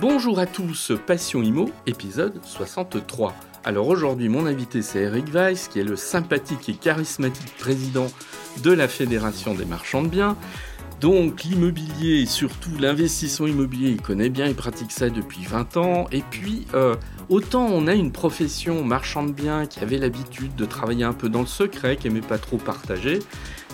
Bonjour à tous, Passion Imo, épisode 63. Alors aujourd'hui, mon invité c'est Eric Weiss, qui est le sympathique et charismatique président de la Fédération des marchands de biens. Donc l'immobilier et surtout l'investissement immobilier, il connaît bien, il pratique ça depuis 20 ans. Et puis, euh, autant on a une profession marchand de biens qui avait l'habitude de travailler un peu dans le secret, qui aimait pas trop partager,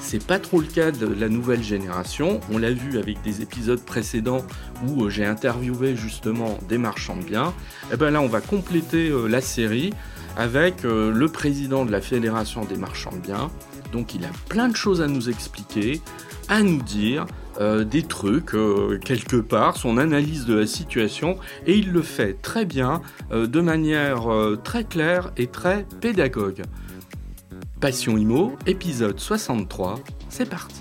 c'est pas trop le cas de la nouvelle génération. On l'a vu avec des épisodes précédents où euh, j'ai interviewé justement des marchands de biens. Et eh bien là, on va compléter euh, la série avec le président de la Fédération des marchands de biens. Donc il a plein de choses à nous expliquer à nous dire euh, des trucs euh, quelque part, son analyse de la situation, et il le fait très bien, euh, de manière très claire et très pédagogue. Passion Imo, épisode 63, c'est parti.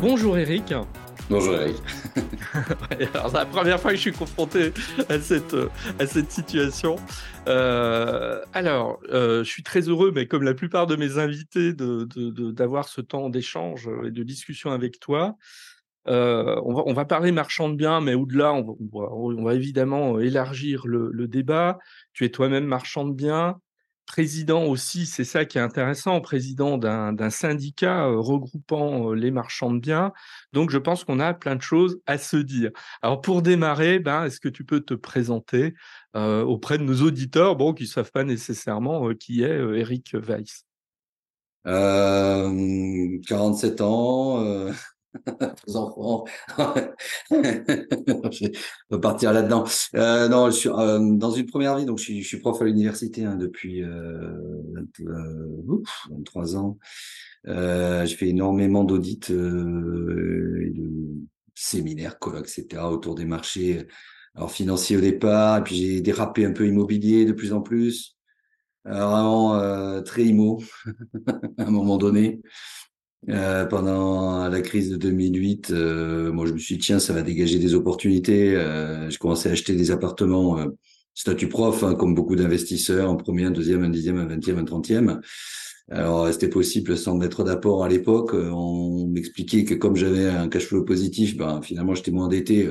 Bonjour Eric. Bonjour Eric. c'est la première fois que je suis confronté à cette, à cette situation. Euh, alors, euh, je suis très heureux, mais comme la plupart de mes invités, d'avoir de, ce temps d'échange et de discussion avec toi. Euh, on, va, on, va, parler marchand de biens, mais au-delà, on, on, va évidemment élargir le, le débat. Tu es toi-même marchand de biens président aussi, c'est ça qui est intéressant, président d'un syndicat euh, regroupant euh, les marchands de biens. Donc, je pense qu'on a plein de choses à se dire. Alors, pour démarrer, ben, est-ce que tu peux te présenter euh, auprès de nos auditeurs, bon, qui ne savent pas nécessairement qui est Eric Weiss 47 ans, enfants. je peux partir là-dedans. Euh, non, je suis euh, dans une première vie, donc je suis, je suis prof à l'université hein, depuis euh, 23 ans. Euh, j'ai fait énormément d'audits euh, de séminaires, colloques, etc. autour des marchés, alors financiers au départ, et puis j'ai dérapé un peu immobilier de plus en plus. vraiment très immo à un moment donné. Euh, pendant la crise de 2008, euh, moi je me suis dit tiens ça va dégager des opportunités. Euh, je commençais à acheter des appartements statut prof hein, comme beaucoup d'investisseurs en premier, un deuxième, un dixième, un vingtième, un trentième. Alors c'était possible sans mettre d'apport à l'époque. On m'expliquait que comme j'avais un cash flow positif, ben finalement j'étais moins endetté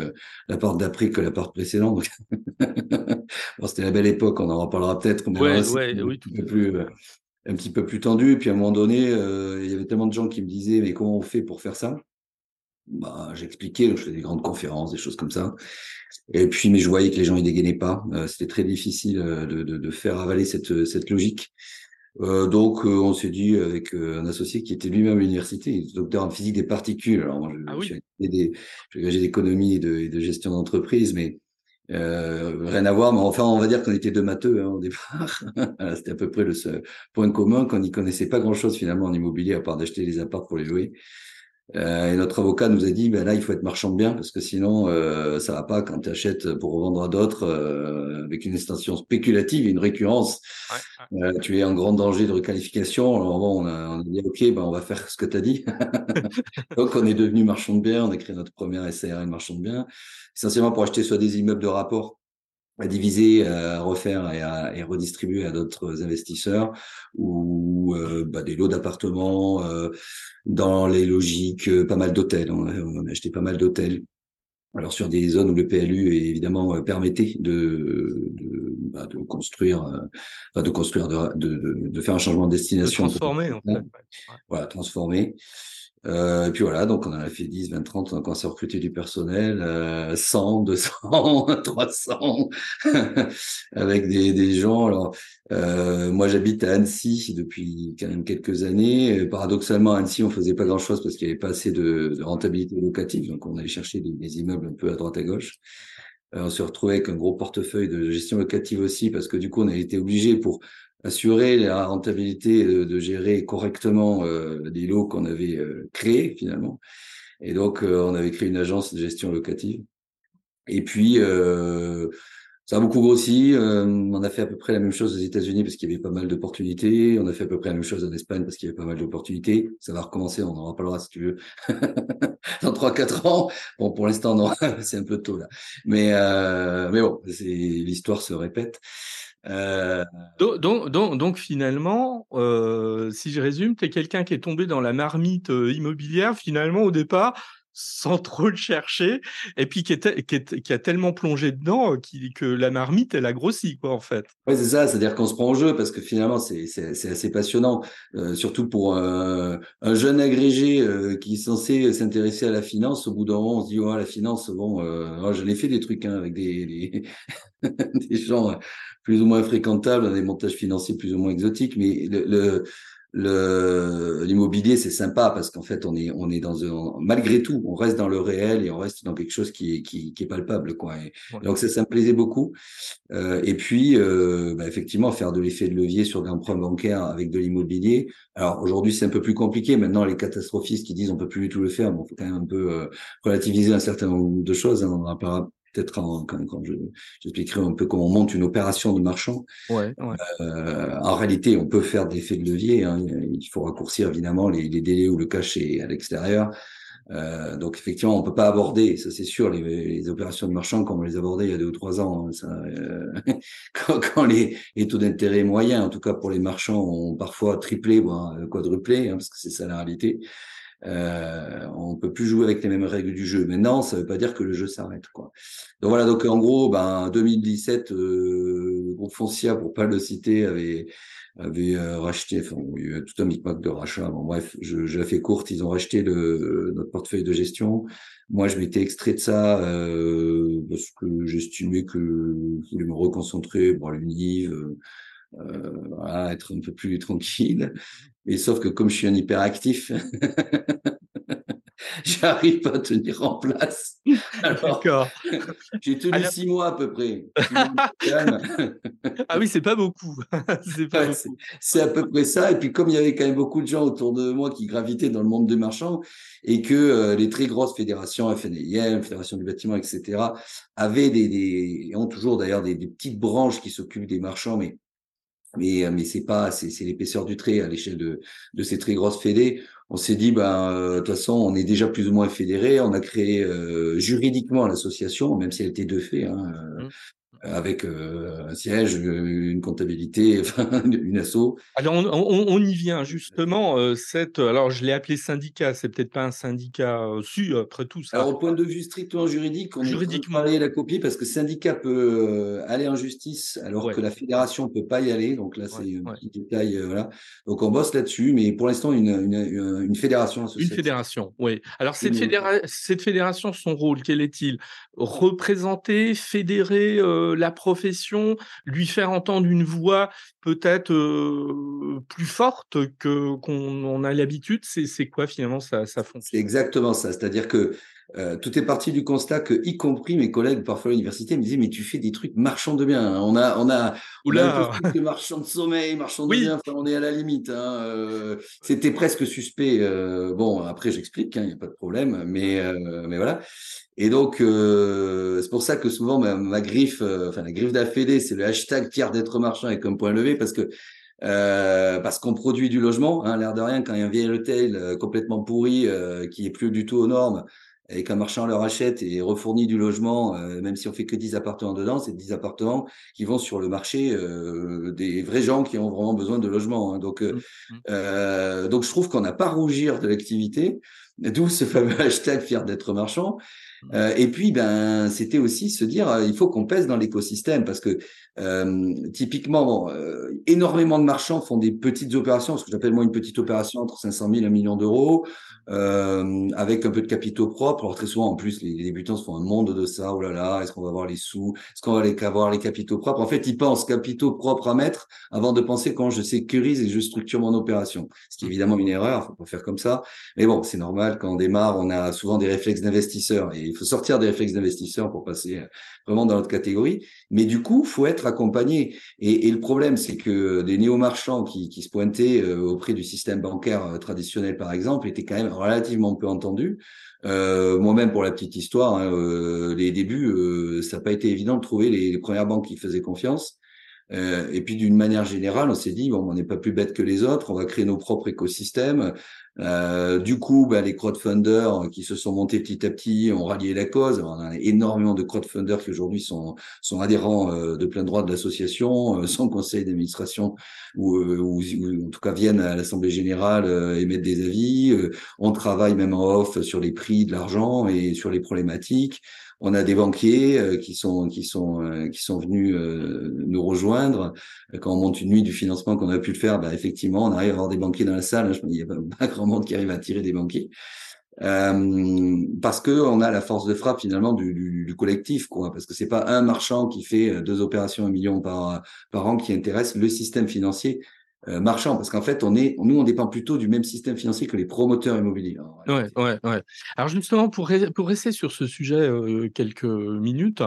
la part d'après que la part précédente. bon, c'était la belle époque, on en reparlera peut-être. Ouais, ouais, oui, tout plus un petit peu plus tendu. Et puis à un moment donné, euh, il y avait tellement de gens qui me disaient mais comment on fait pour faire ça? Bah, J'expliquais, je faisais des grandes conférences, des choses comme ça. Et puis, mais je voyais que les gens ils dégainaient pas. Euh, C'était très difficile euh, de, de, de, faire avaler cette, cette logique. Euh, donc, on s'est dit avec un associé qui était lui-même à l'université, docteur en physique des particules. Alors, moi, je, ah oui. j'ai d'économie et de, et de gestion d'entreprise, mais euh, rien à voir, mais enfin, on va dire qu'on était deux matheux hein, au départ. C'était à peu près le seul point commun qu'on n'y connaissait pas grand-chose finalement en immobilier à part d'acheter les apparts pour les louer. Euh, et notre avocat nous a dit, ben là, il faut être marchand de biens parce que sinon, euh, ça va pas quand tu achètes pour revendre à d'autres euh, avec une extension spéculative et une récurrence. Ouais, euh, tu es en grand danger de requalification. Alors bon, on a, on a dit, ok, ben on va faire ce que tu as dit. Donc, on est devenu marchand de biens. On a créé notre première SARL marchand de biens, essentiellement pour acheter soit des immeubles de rapport à diviser, à refaire et à et redistribuer à d'autres investisseurs ou euh, bah, des lots d'appartements euh, dans les logiques, euh, pas mal d'hôtels. On, a acheté pas mal d'hôtels. Alors sur des zones où le PLU évidemment permettait de, de, bah, de construire, de construire, de, de, de, faire un changement de destination. De transformer en fait. Voilà, transformer. Euh, et puis voilà, donc on en a fait 10, 20, 30, on a commencé à recruter du personnel, euh, 100, 200, 300, avec des, des gens. Alors, euh, moi j'habite à Annecy depuis quand même quelques années. paradoxalement, à Annecy, on faisait pas grand-chose parce qu'il n'y avait pas assez de, rentabilité locative, donc on allait chercher des, des, immeubles un peu à droite à gauche. Euh, on se retrouvait avec un gros portefeuille de gestion locative aussi, parce que du coup, on a été obligé pour assurer la rentabilité de, gérer correctement euh, les lots qu'on avait euh, créés finalement. Et donc, euh, on avait créé une agence de gestion locative. Et puis, euh, ça a beaucoup grossi. on a fait à peu près la même chose aux États-Unis parce qu'il y avait pas mal d'opportunités. On a fait à peu près la même chose en Espagne parce qu'il y avait pas mal d'opportunités. Ça va recommencer, on en reparlera si tu veux, dans trois quatre ans. Bon, pour l'instant, non, c'est un peu tôt là. Mais, mais bon, l'histoire se répète. Euh... Donc, donc, donc, finalement, euh, si je résume, tu es quelqu'un qui est tombé dans la marmite euh, immobilière, finalement, au départ, sans trop le chercher, et puis qui, est, qui, est, qui a tellement plongé dedans que la marmite, elle a grossi, quoi, en fait. Oui, c'est ça, c'est-à-dire qu'on se prend au jeu, parce que finalement, c'est assez passionnant, euh, surtout pour un, un jeune agrégé qui est censé s'intéresser à la finance. Au bout d'un moment, on se dit, oh, la finance, bon, euh, j'en ai fait des trucs hein, avec des, des, des gens plus ou moins fréquentables, des montages financiers plus ou moins exotiques, mais le, le le l'immobilier c'est sympa parce qu'en fait on est on est dans un malgré tout on reste dans le réel et on reste dans quelque chose qui est qui, qui est palpable quoi. Et, donc ça ça me plaisait beaucoup. Euh, et puis euh, bah, effectivement faire de l'effet de levier sur des emprunts bancaires avec de l'immobilier. Alors aujourd'hui c'est un peu plus compliqué. Maintenant les catastrophistes qui disent on peut plus du tout le faire bon faut quand même un peu euh, relativiser un certain nombre de choses hein, on en parlera peut-être quand, quand, je, j'expliquerai un peu comment on monte une opération de marchand. Ouais, ouais. Euh, en réalité, on peut faire des effets de levier. Hein. Il faut raccourcir évidemment les, les délais où le cash est à l'extérieur. Euh, donc effectivement, on peut pas aborder, ça c'est sûr, les, les, opérations de marchand comme on les abordait il y a deux ou trois ans. Hein, ça, euh, quand, quand, les, les taux d'intérêt moyens, en tout cas pour les marchands, ont parfois triplé, voire quadruplé, hein, parce que c'est ça la réalité. Euh, on peut plus jouer avec les mêmes règles du jeu. Maintenant, ça veut pas dire que le jeu s'arrête. Quoi. Donc voilà, donc en gros, ben 2017, euh, le groupe Foncia, pour pas le citer, avait avait euh, racheté, enfin, il y a tout un micmac de rachat. Bon, bref, je, je la fais courte. Ils ont racheté le, notre portefeuille de gestion. Moi, je m'étais extrait de ça euh, parce que j'estimais que je voulais me reconcentrer, bon, l'univ, voilà, être un peu plus tranquille. Mais sauf que comme je suis un hyperactif, j'arrive pas à tenir en place. D'accord. J'ai tenu Alors... six mois à peu près. ah oui, c'est pas beaucoup. c'est ouais, à peu près ça. Et puis comme il y avait quand même beaucoup de gens autour de moi qui gravitaient dans le monde des marchands et que euh, les très grosses fédérations, FNIM, Fédération du bâtiment, etc., avaient des, des ont toujours d'ailleurs des, des petites branches qui s'occupent des marchands, mais mais euh, mais c'est pas c'est c'est l'épaisseur du trait à l'échelle de de ces très grosses fédés. On s'est dit ben euh, de toute façon on est déjà plus ou moins fédéré. On a créé euh, juridiquement l'association, même si elle était de fait. Hein, mmh avec euh, un siège, une comptabilité, une asso. Alors on, on, on, y vient justement. Euh, cette, alors je l'ai appelé syndicat, c'est peut-être pas un syndicat euh, su après tout. Ça. Alors au point de vue strictement juridique, on Juridiquement. est la copie parce que syndicat peut aller en justice alors ouais. que la fédération peut pas y aller. Donc là c'est ouais, un petit détail, voilà. Donc on bosse là-dessus, mais pour l'instant une, une, une, fédération. Une fédération, oui. Alors cette, fédéra cette fédération, son rôle, quel est-il? Représenter, fédérer la profession, lui faire entendre une voix peut-être euh, plus forte que qu'on a l'habitude. C'est quoi finalement ça, ça fonctionne? C'est exactement ça. C'est-à-dire que euh, tout est parti du constat que, y compris mes collègues parfois à l'université, me disaient mais tu fais des trucs marchands de bien. Hein. On a, on a, on a un marchand de sommeil, marchand de oui. bien. Enfin, on est à la limite. Hein. Euh, C'était presque suspect. Euh, bon, après j'explique, il hein, n'y a pas de problème. Mais, euh, mais voilà. Et donc euh, c'est pour ça que souvent ma, ma griffe, enfin la griffe d'Afédé, c'est le hashtag tiers d'être marchand avec un point levé parce que euh, parce qu'on produit du logement, hein, l'air de rien, quand il y a un vieil hôtel euh, complètement pourri euh, qui est plus du tout aux normes, et qu'un marchand leur achète et refournit du logement, euh, même si on fait que 10 appartements dedans, c'est 10 appartements qui vont sur le marché euh, des vrais gens qui ont vraiment besoin de logement. Hein. Donc, euh, mmh, mmh. euh, donc je trouve qu'on n'a pas à rougir de l'activité, d'où ce fameux hashtag fier d'être marchand. Euh, et puis, ben, c'était aussi se dire, il faut qu'on pèse dans l'écosystème parce que typiquement, bon, énormément de marchands font des petites opérations, ce que j'appelle moi une petite opération entre 500 000 et 1 million d'euros euh, avec un peu de capitaux propres. Alors très souvent, en plus, les, les, débutants se font un monde de ça. Oh là là, est-ce qu'on va avoir les sous? Est-ce qu'on va les, avoir les capitaux propres? En fait, ils pensent capitaux propres à mettre avant de penser quand je sécurise et je structure mon opération. Ce qui est évidemment une erreur, faut pas faire comme ça. Mais bon, c'est normal. Quand on démarre, on a souvent des réflexes d'investisseurs et il faut sortir des réflexes d'investisseurs pour passer vraiment dans notre catégorie. Mais du coup, faut être accompagné. Et, le problème, c'est que des néo-marchands qui, qui se pointaient euh, auprès du système bancaire euh, traditionnel, par exemple, étaient quand même relativement peu entendu. Euh, Moi-même, pour la petite histoire, hein, euh, les débuts, euh, ça n'a pas été évident de trouver les, premières banques qui faisaient confiance. Euh, et puis d'une manière générale, on s'est dit bon, on n'est pas plus bête que les autres, on va créer nos propres écosystèmes. Euh, du coup, bah, les crowdfunders qui se sont montés petit à petit ont rallié la cause. on a énormément de crowdfunders qui aujourd'hui sont, sont adhérents euh, de plein droit de l'association, euh, sans conseil d'administration ou, euh, ou, ou, en tout cas viennent à l'Assemblée générale émettre des avis. on travaille même en off sur les prix de l'argent et sur les problématiques. On a des banquiers euh, qui sont qui sont euh, qui sont venus euh, nous rejoindre quand on monte une nuit du financement qu'on a pu le faire. Bah, effectivement, on arrive à avoir des banquiers dans la salle. il n'y a pas, grand monde qui arrive à attirer des banquiers. Parce que on a la force de frappe finalement du, du, du collectif, quoi. Parce que c'est pas un marchand qui fait deux opérations un million par par an qui intéresse le système financier euh, marchand, parce qu'en fait, on est, nous, on dépend plutôt du même système financier que les promoteurs immobiliers. Ouais, ouais, ouais. Alors justement, pour, pour rester sur ce sujet euh, quelques minutes,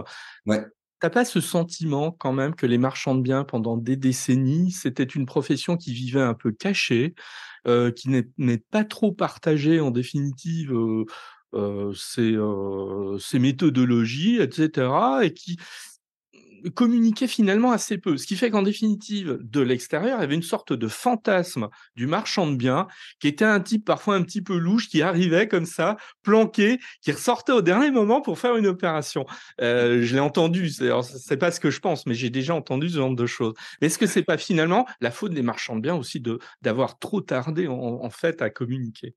ouais. T'as pas ce sentiment quand même que les marchands de biens pendant des décennies, c'était une profession qui vivait un peu cachée, euh, qui n'est pas trop partagée en définitive ses, euh, ses méthodologies, etc., et qui communiquait finalement assez peu. Ce qui fait qu'en définitive, de l'extérieur, il y avait une sorte de fantasme du marchand de biens qui était un type parfois un petit peu louche qui arrivait comme ça, planqué, qui ressortait au dernier moment pour faire une opération. Euh, je l'ai entendu, c'est pas ce que je pense, mais j'ai déjà entendu ce genre de choses. Est-ce que c'est pas finalement la faute des marchands de biens aussi de d'avoir trop tardé en, en fait à communiquer?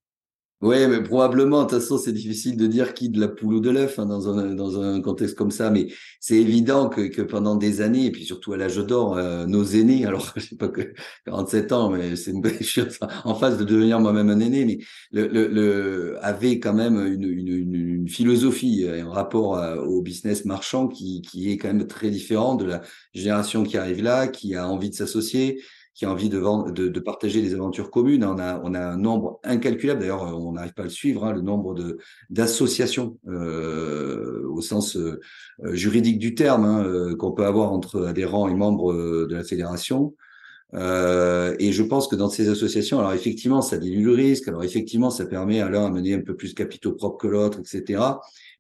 Oui, mais probablement, de toute façon, c'est difficile de dire qui de la poule ou de l'œuf hein, dans, un, dans un contexte comme ça, mais c'est évident que, que pendant des années, et puis surtout à l'âge d'or, euh, nos aînés, alors je sais pas que 47 ans, mais c'est une belle chose en face de devenir moi-même un aîné, mais le, le, le avait quand même une, une, une, philosophie, un rapport au business marchand qui, qui est quand même très différent de la génération qui arrive là, qui a envie de s'associer, qui a envie de, vendre, de, de, partager des aventures communes. On a, on a un nombre incalculable, d'ailleurs on n'arrive pas à le suivre, hein, le nombre de d'associations euh, au sens euh, juridique du terme hein, euh, qu'on peut avoir entre adhérents et membres euh, de la fédération. Euh, et je pense que dans ces associations, alors effectivement, ça dilue le risque. Alors effectivement, ça permet à l'un à mener un peu plus capitaux propres que l'autre, etc.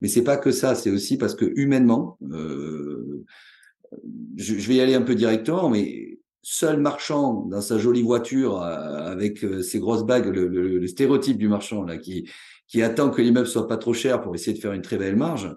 Mais c'est pas que ça. C'est aussi parce que humainement, euh, je, je, vais y aller un peu directement, mais seul marchand dans sa jolie voiture euh, avec euh, ses grosses bagues, le, stéréotype du marchand là qui qui attend que l'immeuble soit pas trop cher pour essayer de faire une très belle marge.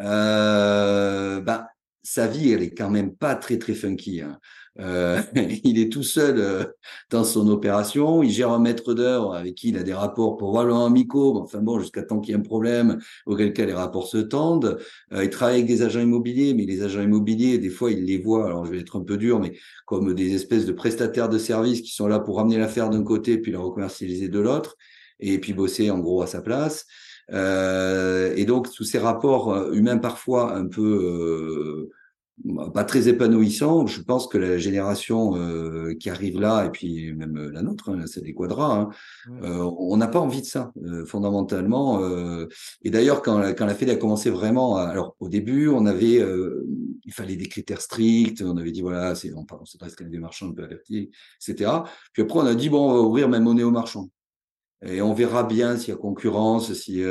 Euh, bah, sa vie, elle est quand même pas très très funky. Hein. Euh, il est tout seul euh, dans son opération. Il gère un maître d'heure avec qui il a des rapports pour probablement amicaux. Enfin bon, jusqu'à temps qu'il y ait un problème, auquel cas les rapports se tendent. Euh, il travaille avec des agents immobiliers, mais les agents immobiliers, des fois, il les voit. Alors je vais être un peu dur, mais comme des espèces de prestataires de services qui sont là pour ramener l'affaire d'un côté puis la recommercialiser de l'autre, et puis bosser en gros à sa place. Euh, et donc, sous ces rapports humains parfois un peu bah, pas très épanouissant. Je pense que la génération euh, qui arrive là, et puis même la nôtre, hein, c'est des quadras, hein, euh, on n'a pas envie de ça, euh, fondamentalement. Euh. et d'ailleurs, quand, quand la Fed a commencé vraiment, alors au début, on avait, euh, il fallait des critères stricts, on avait dit voilà, c'est on, on s'adresse même des marchands un peu avertis, etc. Puis après, on a dit bon, on va ouvrir même monnaie aux marchands. Et on verra bien s'il y a concurrence, si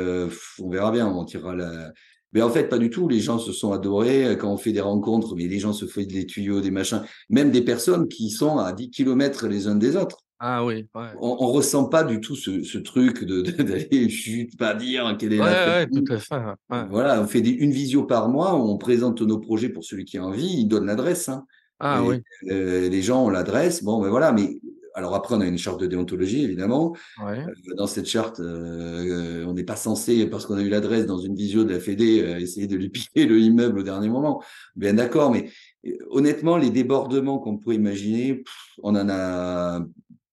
on verra bien, on tirera la, mais en fait, pas du tout. Les gens se sont adorés euh, quand on fait des rencontres, mais les gens se font des tuyaux, des machins, même des personnes qui sont à 10 kilomètres les uns des autres. Ah oui. Ouais. On, on ressent pas du tout ce, ce truc de d'aller chute, pas dire quelle est ouais, la. Ouais, tout à fait. Ouais. Voilà, on fait des, une visio par mois, on présente nos projets pour celui qui a envie, il donne l'adresse. Hein. Ah Et, oui. Euh, les gens ont l'adresse. Bon, ben voilà, mais alors après, on a une charte de déontologie, évidemment. Ouais. Euh, dans cette charte, euh, on n'est pas censé, parce qu'on a eu l'adresse dans une visio de la Fédé, euh, essayer de lui piquer le immeuble au dernier moment. Bien d'accord, mais euh, honnêtement, les débordements qu'on pourrait imaginer, pff, on en a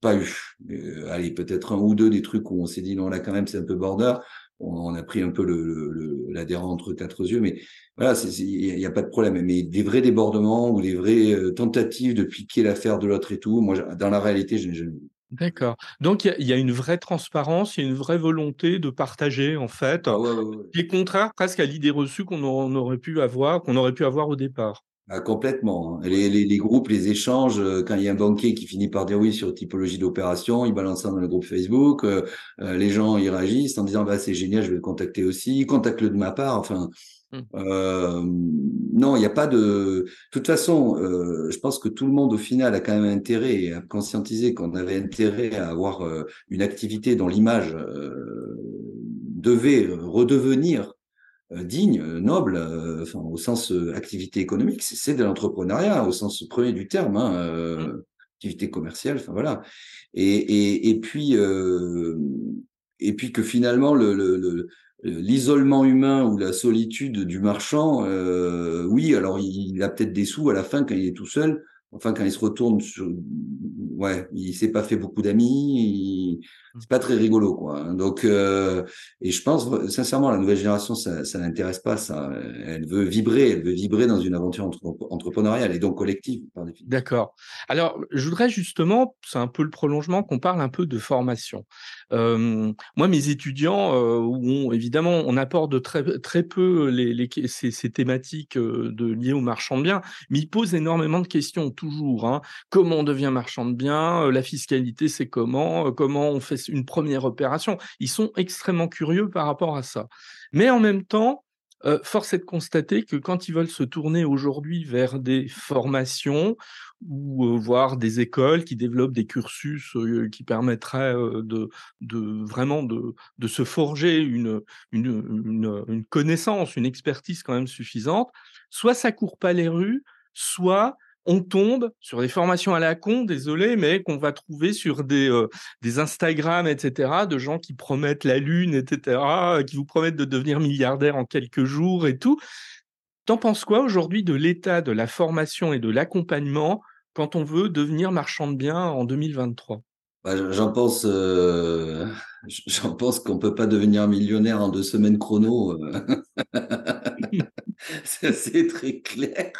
pas eu. Euh, allez, peut-être un ou deux des trucs où on s'est dit non là quand même c'est un peu border. On, a pris un peu l'adhérent entre quatre yeux, mais voilà, il n'y a, a, pas de problème. Mais des vrais débordements ou des vraies euh, tentatives de piquer l'affaire de l'autre et tout, moi, dans la réalité, je n'ai jamais vu. D'accord. Donc il y, y, a une vraie transparence, il y a une vraie volonté de partager en fait, ah ouais, ouais, ouais. qui est contraire presque à l'idée reçue qu'on aurait pu avoir, qu'on aurait pu avoir au départ. Ah, complètement. Hein. Les, les, les, groupes, les échanges, euh, quand il y a un banquier qui finit par dire oui sur typologie d'opération, il balance ça dans le groupe Facebook, euh, euh, les gens y réagissent en disant bah, c'est génial, je vais le contacter aussi, contacte-le de ma part. Enfin, Mmh. Euh, non, il n'y a pas de. De toute façon, euh, je pense que tout le monde au final a quand même intérêt et a conscientisé qu'on avait intérêt à avoir euh, une activité dont l'image devait redevenir digne, noble, enfin, au sens activité économique. C'est de l'entrepreneuriat au sens premier du terme, hein, mmh. activité commerciale. Enfin voilà. Et, et, et puis et puis que finalement le, le l'isolement humain ou la solitude du marchand, euh, oui, alors il, a peut-être des sous à la fin quand il est tout seul. Enfin, quand il se retourne, sur... ouais, il s'est pas fait beaucoup d'amis. C'est pas très rigolo, quoi. Hein. Donc, euh, et je pense sincèrement, la nouvelle génération, ça, ça n'intéresse pas. Ça, elle veut vibrer, elle veut vibrer dans une aventure entrepreneuriale et donc collective. D'accord. Alors, je voudrais justement, c'est un peu le prolongement, qu'on parle un peu de formation. Moi, mes étudiants, euh, évidemment, on apporte très, très peu les, les ces, ces, thématiques de, liées au marchand de biens, mais ils posent énormément de questions toujours. Hein. Comment on devient marchand de biens La fiscalité, c'est comment Comment on fait une première opération? Ils sont extrêmement curieux par rapport à ça. Mais en même temps, force est de constater que quand ils veulent se tourner aujourd'hui vers des formations ou euh, voir des écoles qui développent des cursus qui permettraient de, vraiment de, se forger une, une, une, connaissance, une expertise quand même suffisante, soit ça court pas les rues, soit on tombe sur des formations à la con, désolé, mais qu'on va trouver sur des, euh, des Instagram, etc., de gens qui promettent la lune, etc., qui vous promettent de devenir milliardaire en quelques jours et tout. T'en penses quoi aujourd'hui de l'état de la formation et de l'accompagnement quand on veut devenir marchand de biens en 2023 bah, J'en pense, euh, j'en pense qu'on peut pas devenir millionnaire en deux semaines chrono. Euh. C'est très clair.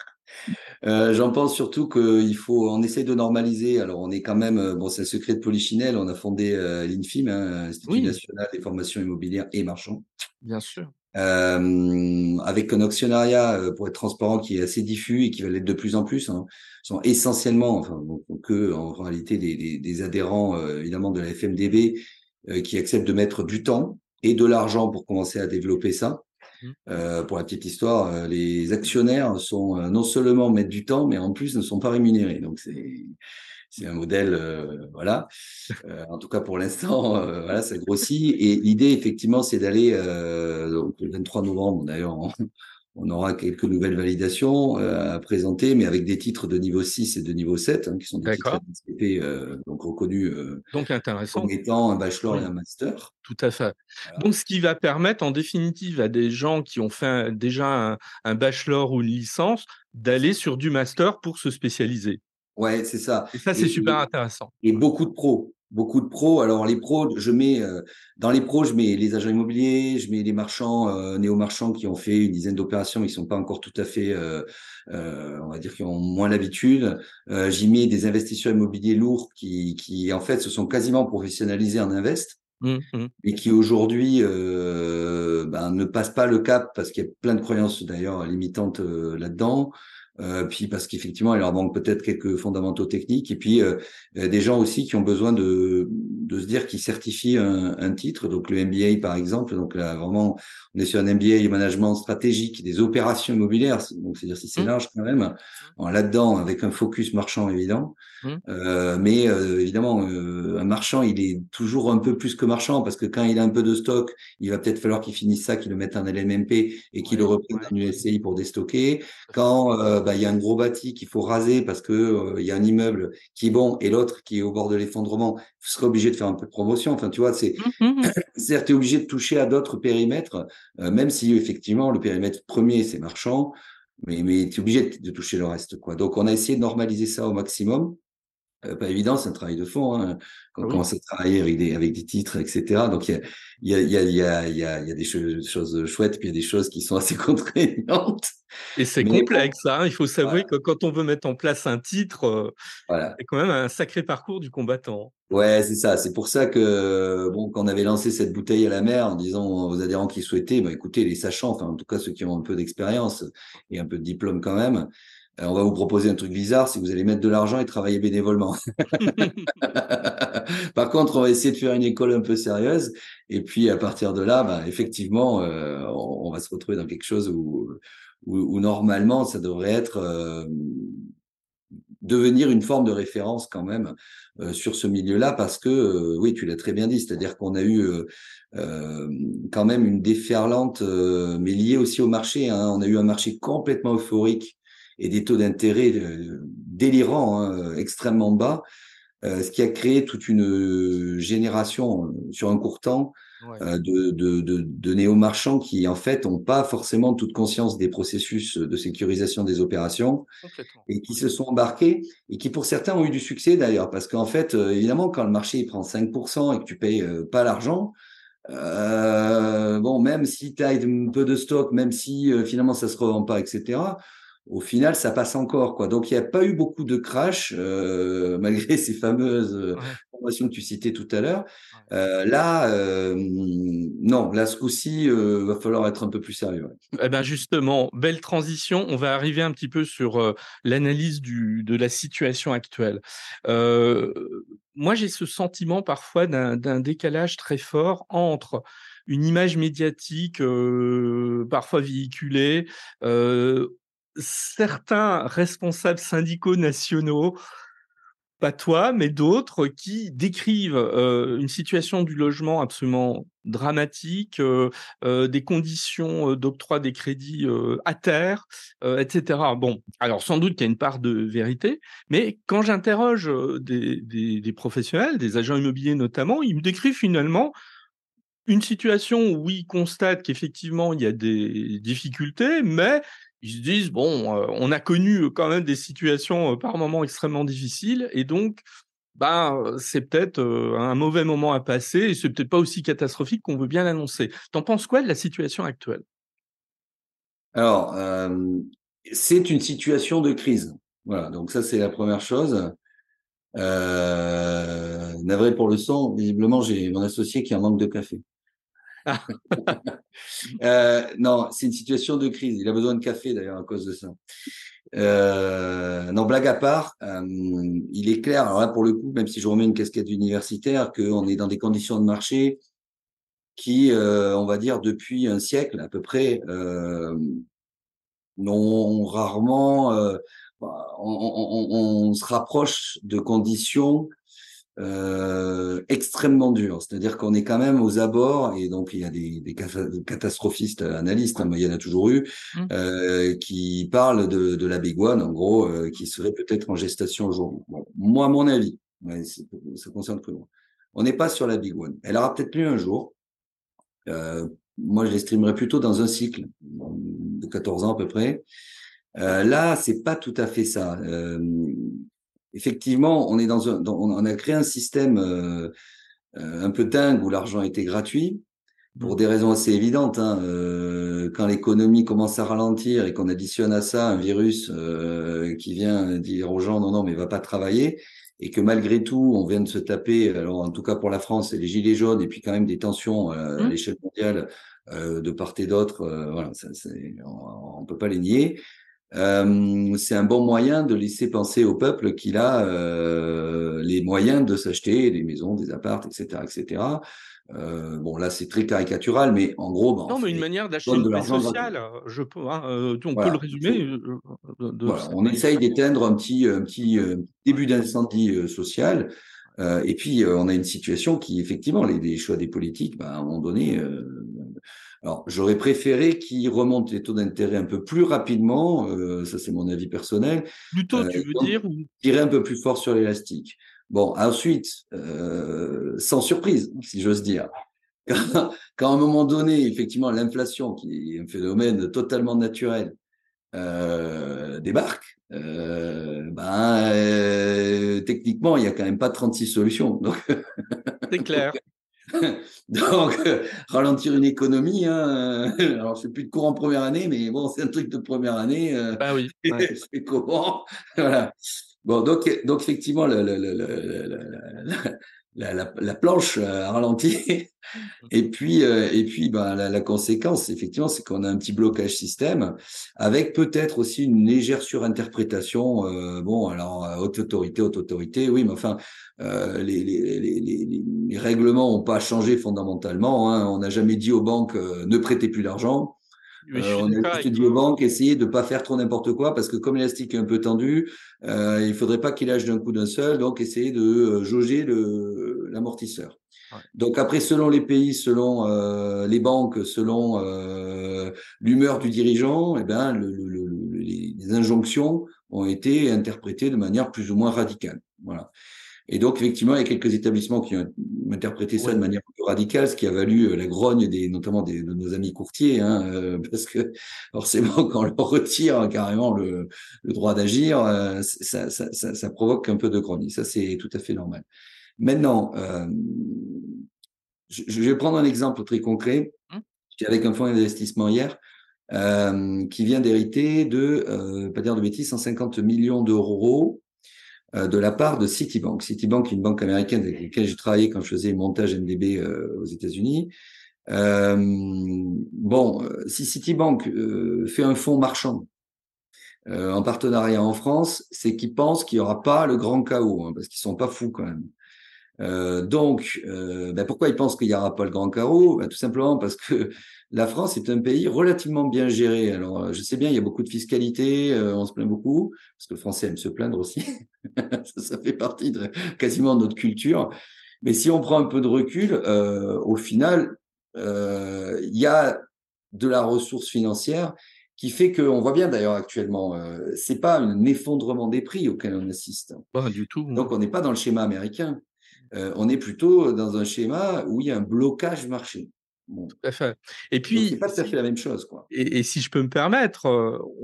Euh, j'en pense surtout qu'il faut, on essaie de normaliser. Alors, on est quand même, euh, bon, c'est un secret de Polichinelle. On a fondé euh, l'INFIM, hein, Institut national des formations immobilières et marchands. Bien sûr. Euh, avec un actionnariat, pour être transparent, qui est assez diffus et qui va l'être de plus en plus. Hein, sont essentiellement, enfin, que en réalité des, des, des adhérents évidemment de la FMDB qui acceptent de mettre du temps et de l'argent pour commencer à développer ça. Mmh. Euh, pour la petite histoire, euh, les actionnaires sont euh, non seulement mettent du temps, mais en plus ne sont pas rémunérés. Donc c'est un modèle, voilà. en tout cas pour l'instant, voilà, ça grossit. Et l'idée effectivement, c'est d'aller le 23 novembre. D'ailleurs, aura quelques nouvelles validations euh, à présenter, mais avec des titres de niveau 6 et de niveau 7, hein, qui sont des titres euh, donc reconnus euh, donc intéressant. comme étant un bachelor et un master. Tout à fait. Donc, ce qui va permettre, en définitive, à des gens qui ont fait déjà un, bachelor ou une licence, d'aller sur du master pour se spécialiser. Ouais, c'est ça. Et ça, c'est super intéressant. Et beaucoup de pros beaucoup de pros. Alors les pros, je mets euh, dans les pros, je mets les agents immobiliers, je mets les marchands, euh, néo-marchands qui ont fait une dizaine d'opérations, mais qui sont pas encore tout à fait, euh, euh on va dire, qui ont moins l'habitude. J'y mets des investisseurs immobiliers lourds qui, qui en fait se sont quasiment professionnalisés en invest. Mmh, mmh. et qui aujourd'hui ben, ne passent pas le cap parce qu'il y a plein de croyances d'ailleurs limitantes là-dedans. Euh, puis parce qu'effectivement, il leur manque peut-être quelques fondamentaux techniques, et puis euh, des gens aussi qui ont besoin de, de se dire qu'ils certifient un, un, titre, donc le MBA par exemple, donc là vraiment, on est sur un MBA management stratégique des opérations immobilières, donc c'est-à-dire si c'est mmh. large quand même, là-dedans avec un focus marchand évident, mmh. euh, mais euh, évidemment, un marchand, il est toujours un peu plus que marchand, parce que quand il a un peu de stock, il va peut-être falloir qu'il finisse ça, qu'il le mette en LMMP et qu'il le reprenne en USCI pour déstocker. Quand bah, il y a un gros bâti qu'il faut raser parce que euh, y a un immeuble qui est bon et l'autre qui est au bord de l'effondrement, vous serez obligé de faire un peu de promotion. Enfin, tu vois, c'est mmh, mmh, mmh. tu es obligé de toucher à d'autres périmètres, euh, même si effectivement le périmètre premier c'est marchand, mais, mais tu es obligé de, toucher le reste. quoi. Donc, on a essayé de normaliser ça au maximum. Euh, pas évident, c'est un travail de fond. Hein, quand on commence à travailler avec des, avec des titres, etc. Donc, il y a, y, a, y, a, y, a, y a des choses, chouettes, puis il y a des choses qui sont assez contraignantes. Et c'est complexe, hein. il faut savoir que quand on veut mettre en place un titre, euh, voilà. c'est quand même un sacré parcours du combattant. Ouais, c'est ça. C'est pour ça que bon, quand on avait lancé cette bouteille à la mer en disant aux adhérents qui souhaitaient, bah, écoutez, les sachants, enfin en tout cas ceux qui ont un peu d'expérience et un peu de diplôme quand même, on va vous proposer un truc bizarre, c'est que vous allez mettre de l'argent et travailler bénévolement. Par contre, on va essayer de faire une école un peu sérieuse. Et puis, à partir de là, bah, effectivement, euh, on, va se retrouver dans quelque chose où, où, normalement, ça devrait être euh, devenir une forme de référence quand même euh, sur ce milieu-là, parce que, oui, tu l'as très bien dit, c'est-à-dire qu'on a eu quand même une déferlante, mais liée aussi au marché. Hein. On a eu un marché complètement euphorique et des taux d'intérêt délirants, hein, extrêmement bas. Euh, ce qui a créé toute une génération euh, sur un court temps euh, de, de, de, de néo-marchands qui, en fait, n'ont pas forcément toute conscience des processus de sécurisation des opérations et qui se sont embarqués et qui, pour certains, ont eu du succès d'ailleurs. Parce qu'en fait, évidemment, quand le marché il prend 5% et que tu payes pas l'argent, euh, bon, même si tu as un peu de stock, même si finalement ça se revend pas, etc., au final, ça passe encore. Quoi. Donc, il n'y a pas eu beaucoup de crash, euh, malgré ces fameuses euh, formations que tu citais tout à l'heure. Euh, là, non, là, ce coup-ci, va falloir être un peu plus sérieux. Eh ben justement, belle transition. On va arriver un petit peu sur l'analyse de la situation actuelle. moi, j'ai ce sentiment parfois d'un décalage très fort entre une image médiatique parfois véhiculée, certains responsables syndicaux nationaux, pas toi, mais d'autres, qui décrivent euh, une situation du logement absolument dramatique, euh, euh, des conditions d'octroi des crédits à terre, etc. Bon, alors sans doute qu'il y a une part de vérité, mais quand j'interroge des, des, professionnels, des agents immobiliers notamment, ils me décrivent finalement une situation où ils constatent qu'effectivement il y a des difficultés, mais ils se disent bon, on a connu quand même des situations par moments extrêmement difficiles, et donc bah, c'est peut-être un mauvais moment à passer, et c'est peut-être pas aussi catastrophique qu'on veut bien l'annoncer. T'en penses quoi de la situation actuelle? Alors, c'est une situation de crise. Voilà, donc ça c'est la première chose. navré pour le son, visiblement j'ai mon associé qui a un manque de café. Euh, non, c'est une situation de crise. Il a besoin de café d'ailleurs à cause de ça. Euh, non, blague à part, euh, il est clair, alors là pour le coup, même si je remets une casquette universitaire, qu'on est dans des conditions de marché qui, on va dire, depuis un siècle à peu près, n'ont rarement, on, se rapproche de conditions euh, extrêmement dur. C'est-à-dire qu'on est quand même aux abords, et donc il y a des, des catastrophistes analystes, hein, il y en a toujours eu, mmh. euh, qui parlent de, de la Big One, en gros, euh, qui serait peut-être en gestation aujourd'hui. moi, à mon avis, ça concerne que moi. On n'est pas sur la Big One. Elle aura peut-être lieu un jour. Euh, moi, je l'estimerais plutôt dans un cycle de 14 ans à peu près. Euh, là, c'est pas tout à fait ça. Effectivement, on est dans un, on a créé un système euh, euh, un peu dingue où l'argent était gratuit pour des raisons assez évidentes. Hein. Euh, quand l'économie commence à ralentir et qu'on additionne à ça un virus qui vient dire aux gens non non mais va pas travailler et que malgré tout on vient de se taper alors en tout cas pour la France les gilets jaunes et puis quand même des tensions à mmh. l'échelle mondiale de part et d'autre voilà ça, on, on peut pas les nier euh, c'est un bon moyen de laisser penser au peuple qu'il a euh, les moyens de s'acheter des maisons, des apparts, etc., etc. Euh, bon, là, c'est très caricatural, mais en gros, ben, non, mais une manière d'acheter une paix sociale. Je peux, hein, on peut le résumer. De, voilà, on essaye d'éteindre un petit, un petit début d'incendie social. et puis, on a une situation qui, effectivement, les, les choix des politiques, ben, à un moment donné, alors, j'aurais préféré qu'ils remontent les taux d'intérêt un peu plus rapidement, euh, ça c'est mon avis personnel. Plutôt, euh, tu veux dire Tirer un peu plus fort sur l'élastique. Bon, ensuite, euh, sans surprise, si j'ose dire, quand, à un moment donné, effectivement, l'inflation, qui est un phénomène totalement naturel, débarque, ben, techniquement, il n'y a quand même pas 36 solutions. C'est clair. Donc, euh, ralentir une économie, hein, euh, alors c'est plus de cours en première année, mais bon, c'est un truc de première année. Euh, bah oui. c'est comment? Voilà. Bon, donc, donc effectivement, la, planche a ralenti. et puis, et puis ben, la, conséquence, effectivement, c'est qu'on a un petit blocage système avec peut-être aussi une légère surinterprétation. bon, alors, haute autorité, haute autorité, oui, mais enfin, les, les, les, les, règlements n'ont pas changé fondamentalement. Hein. On n'a jamais dit aux banques ne prêtez plus d'argent. Euh, on a juste dit aux banques, essayez de ne pas faire trop n'importe quoi, parce que comme l'élastique est un peu tendu, euh, il ne faudrait pas qu'il lâche d'un coup d'un seul, donc essayez de euh, jauger l'amortisseur. Donc après, selon les pays, selon les banques, selon l'humeur du dirigeant, eh ben, les, les, injonctions ont été interprétées de manière plus ou moins radicale. Voilà. Et donc, effectivement, il y a quelques établissements qui ont interprété ça de manière plus radicale, ce qui a valu euh, la grogne des, notamment des, de nos amis courtiers, hein, euh, parce que forcément, quand on leur retire carrément le, le droit d'agir, euh, ça, ça, ça, ça, provoque un peu de grogne. Ça, c'est tout à fait normal. Maintenant, je, je, vais prendre un exemple très concret. Mmh. J'étais avec un fonds d'investissement hier. qui vient d'hériter de, pas dire de bêtises, 150 millions d'euros euh, de la part de Citibank. Citibank, une banque américaine avec laquelle j'ai travaillé quand je faisais montage MDB euh, aux États-Unis. Euh, bon, si Citibank fait un fonds marchand en partenariat en France, c'est qu'ils pensent qu'il n'y aura pas le grand chaos, hein, parce qu'ils sont pas fous quand même. donc, ben pourquoi ils pensent qu'il n'y aura pas le grand chaos? Ben Tout simplement parce que la France est un pays relativement bien géré. Alors, euh, je sais bien, il y a beaucoup de fiscalité, euh, on se plaint beaucoup, parce que le français aime se plaindre aussi. ça, fait partie de quasiment de notre culture. Mais si on prend un peu de recul, euh, au final, il y a de la ressource financière qui fait qu'on voit bien d'ailleurs actuellement, c'est pas un effondrement des prix auquel on assiste. Pas du tout. Donc on n'est pas dans le schéma américain. on est plutôt dans un schéma où il y a un blocage marché. Tout à fait. Et puis, c'est pas tout à fait la même chose, quoi. Et, si je peux me permettre,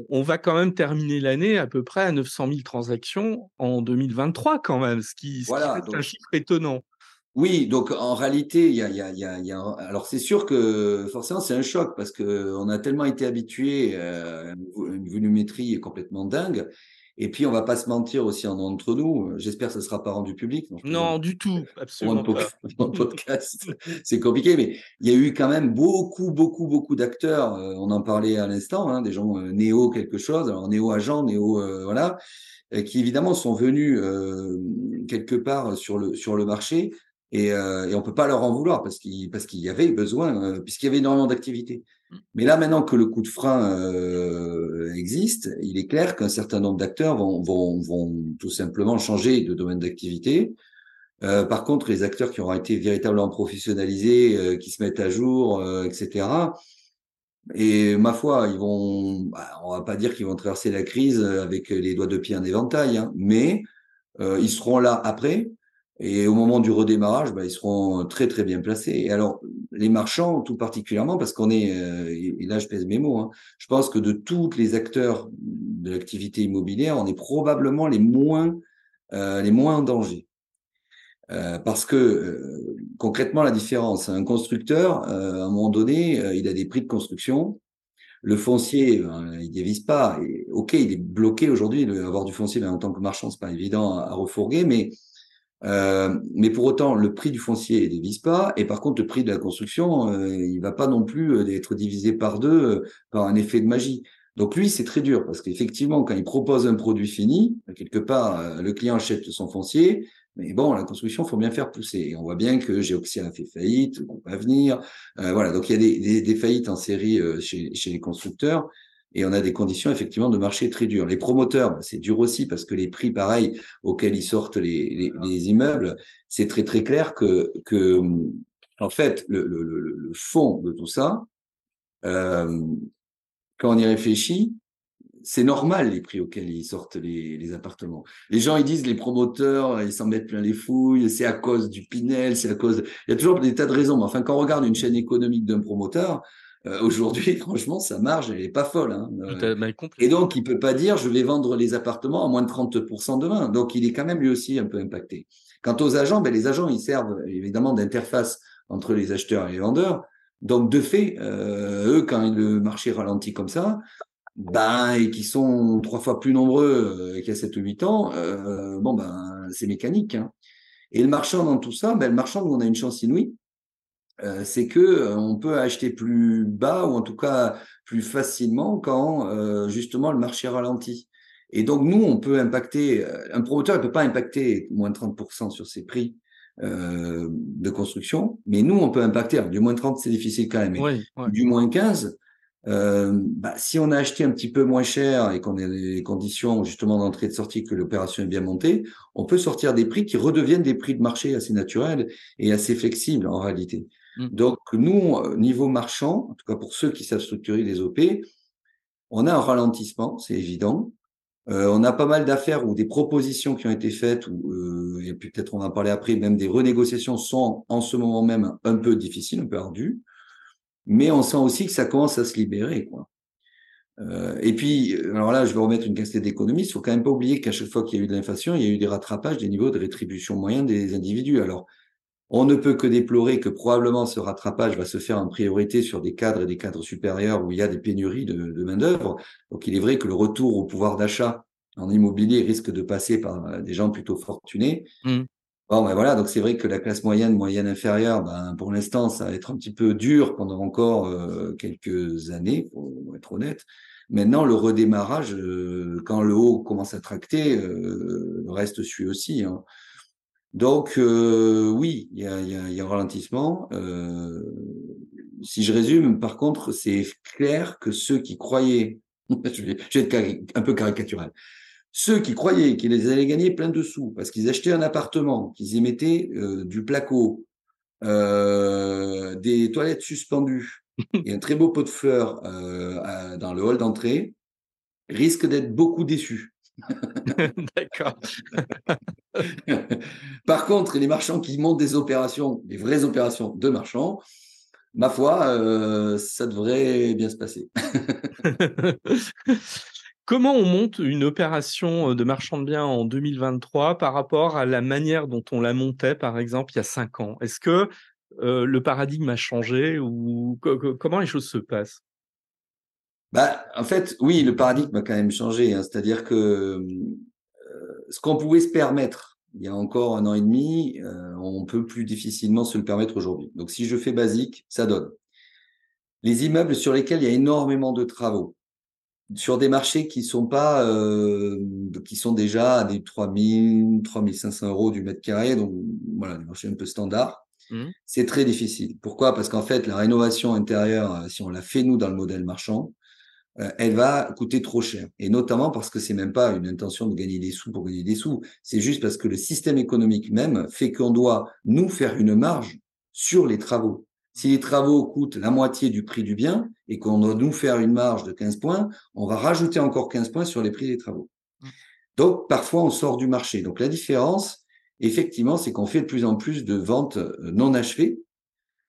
on va quand même terminer l'année à peu près à 900 000 transactions en 2023, quand même, ce qui, voilà, est un chiffre étonnant. Oui, donc en réalité, il y a, y a, y a alors c'est sûr que forcément c'est un choc parce que on a tellement été habitué à une volumétrie complètement dingue et puis, on va pas se mentir aussi en entre nous. J'espère que ce sera pas rendu public. Non, du tout, absolument pas. podcast, c'est compliqué, mais il y a eu quand même beaucoup, beaucoup, beaucoup d'acteurs. Euh, on en parlait à l'instant, hein, des gens euh, néo quelque chose, alors néo agents, néo euh, voilà, qui évidemment sont venus quelque part sur le sur le marché et, euh, et on peut pas leur en vouloir parce qu'il parce qu'il y avait besoin, puisqu'il y avait énormément d'activités. Mmh. Mais là, maintenant que le coup de frein euh, existe, il est clair qu'un certain nombre d'acteurs vont, vont, vont tout simplement changer de domaine d'activité. Euh, par contre, les acteurs qui auront été véritablement professionnalisés, euh, qui se mettent à jour, euh, etc. Et ma foi, ils vont, bah, on va pas dire qu'ils vont traverser la crise avec les doigts de pied en éventail, hein, mais ils seront là après. Et au moment du redémarrage, bah, ils seront très très bien placés. Et alors, les marchands, tout particulièrement, parce qu'on est, euh, et là je pèse mes mots, hein, je pense que de tous les acteurs de l'activité immobilière, on est probablement les moins, euh, les moins en danger. Euh, parce que euh, concrètement, la différence, un constructeur, euh, à un moment donné, il a des prix de construction. Le foncier, ben, il dévise pas. Ok, il est bloqué aujourd'hui. Avoir du foncier ben, en tant que marchand, c'est pas évident à, à refourguer, mais euh, mais pour autant, le prix du foncier ne dévise pas, et par contre, le prix de la construction, euh, il va pas non plus euh, être divisé par deux euh, par un effet de magie. Donc lui, c'est très dur parce qu'effectivement, quand il propose un produit fini, quelque part, le client achète son foncier, mais bon, la construction, faut bien faire pousser. Et on voit bien que Geoxia a fait faillite, on va venir. voilà, donc il y a des, des, des faillites en série chez, chez les constructeurs. Et on a des conditions effectivement de marché très dures. Les promoteurs, c'est dur aussi parce que les prix, pareils auxquels ils sortent les, les, immeubles, c'est très très clair que, que en fait, le, le, le, fond de tout ça, euh, quand on y réfléchit, c'est normal les prix auxquels ils sortent les, les, appartements. Les gens ils disent les promoteurs ils s'en mettent plein les fouilles, c'est à cause du Pinel, c'est à cause. Il y a toujours des tas de raisons. Mais enfin, quand on regarde une chaîne économique d'un promoteur, euh, aujourd'hui, franchement, sa marge, elle est pas folle. Hein. Euh, et donc, il peut pas dire, je vais vendre les appartements à moins de 30% demain. Donc, il est quand même lui aussi un peu impacté. Quant aux agents, ben, les agents, ils servent évidemment d'interface entre les acheteurs et les vendeurs. Donc, de fait, euh, eux, quand le marché ralentit comme ça, ben, et qui sont trois fois plus nombreux qu'il y a 7 ou 8 ans, bon, ben, c'est mécanique. Hein. Et le marchand dans tout ça, ben, le marchand, on a une chance inouïe, euh, c'est que euh, on peut acheter plus bas ou en tout cas plus facilement quand euh, justement le marché ralentit. Et donc nous, on peut impacter. Un promoteur ne peut pas impacter moins de 30% sur ses prix de construction, mais nous, on peut impacter. du moins 30, c'est difficile quand même. Du moins 15, bah, si on a acheté un petit peu moins cher et qu'on a les conditions justement d'entrée et de sortie que l'opération est bien montée, on peut sortir des prix qui redeviennent des prix de marché assez naturels et assez flexibles en réalité. Mmh. Donc, nous, euh, niveau marchand, en tout cas pour ceux qui savent structurer les OP, on a un ralentissement, c'est évident. Euh, on a pas mal d'affaires ou des propositions qui ont été faites, ou, euh, et peut-être on va en parler après, même des renégociations sont en ce moment même un peu difficiles, un peu ardues, mais on sent aussi que ça commence à se libérer. Euh, et puis, alors là, je vais remettre une casquette d'économiste. Il faut quand même pas oublier qu'à chaque fois qu'il y a eu de l'inflation, il y a eu des rattrapages des niveaux de rétribution moyens des individus. Alors, on ne peut que déplorer que probablement ce rattrapage va se faire en priorité sur des cadres et des cadres supérieurs où il y a des pénuries de, main-d'œuvre. Donc il est vrai que le retour au pouvoir d'achat en immobilier risque de passer par euh, des gens plutôt fortunés. Mmh. Bon, ben voilà, donc c'est vrai que la classe moyenne, moyenne inférieure, ben, pour l'instant, ça va être un petit peu dur pendant encore euh, quelques années, pour être honnête. Maintenant, le redémarrage, euh, quand le haut commence à tracter, le reste suit aussi. Hein. Donc, euh, oui, il y a, y, a, y a, un ralentissement. Euh, si je résume, par contre, c'est clair que ceux qui croyaient, je, vais, être un peu caricatural, ceux qui croyaient qu'ils allaient gagner plein de sous parce qu'ils achetaient un appartement, qu'ils y mettaient euh, du placo, euh, des toilettes suspendues et un très beau pot de fleurs euh, dans le hall d'entrée, risquent d'être beaucoup déçus. D'accord. Par contre, les marchands qui montent des opérations, des vraies opérations de marchands, ma foi, euh, ça devrait bien se passer. Comment on monte une opération euh, de marchand de biens en 2023 par rapport à la manière dont on la montait, par exemple, il y a cinq ans? Est-ce que euh, le paradigme a changé ou comment les choses se passent? Bah, en fait, oui, le paradigme a quand même changé. Hein. C'est-à-dire que euh, ce qu'on pouvait se permettre il y a encore un an et demi, euh, on peut plus difficilement se le permettre aujourd'hui. Donc, si je fais basique, ça donne. Les immeubles sur lesquels il y a énormément de travaux, sur des marchés qui sont pas, euh, qui sont déjà à des 3000, 3500 euros du mètre carré, donc voilà, des marchés un peu standards. Mmh. C'est très difficile. Pourquoi? Parce qu'en fait, la rénovation intérieure, si on la fait nous dans le modèle marchand, euh, elle va coûter trop cher. Et notamment parce que c'est même pas une intention de gagner des sous pour gagner des sous. C'est juste parce que le système économique même fait qu'on doit nous faire une marge sur les travaux. Si les travaux coûtent la moitié du prix du bien et qu'on doit nous faire une marge de 15 points, on va rajouter encore 15 points sur les prix des travaux. Mmh. Donc, parfois, on sort du marché. Donc, la différence, effectivement, c'est qu'on fait de plus en plus de ventes euh, non achevées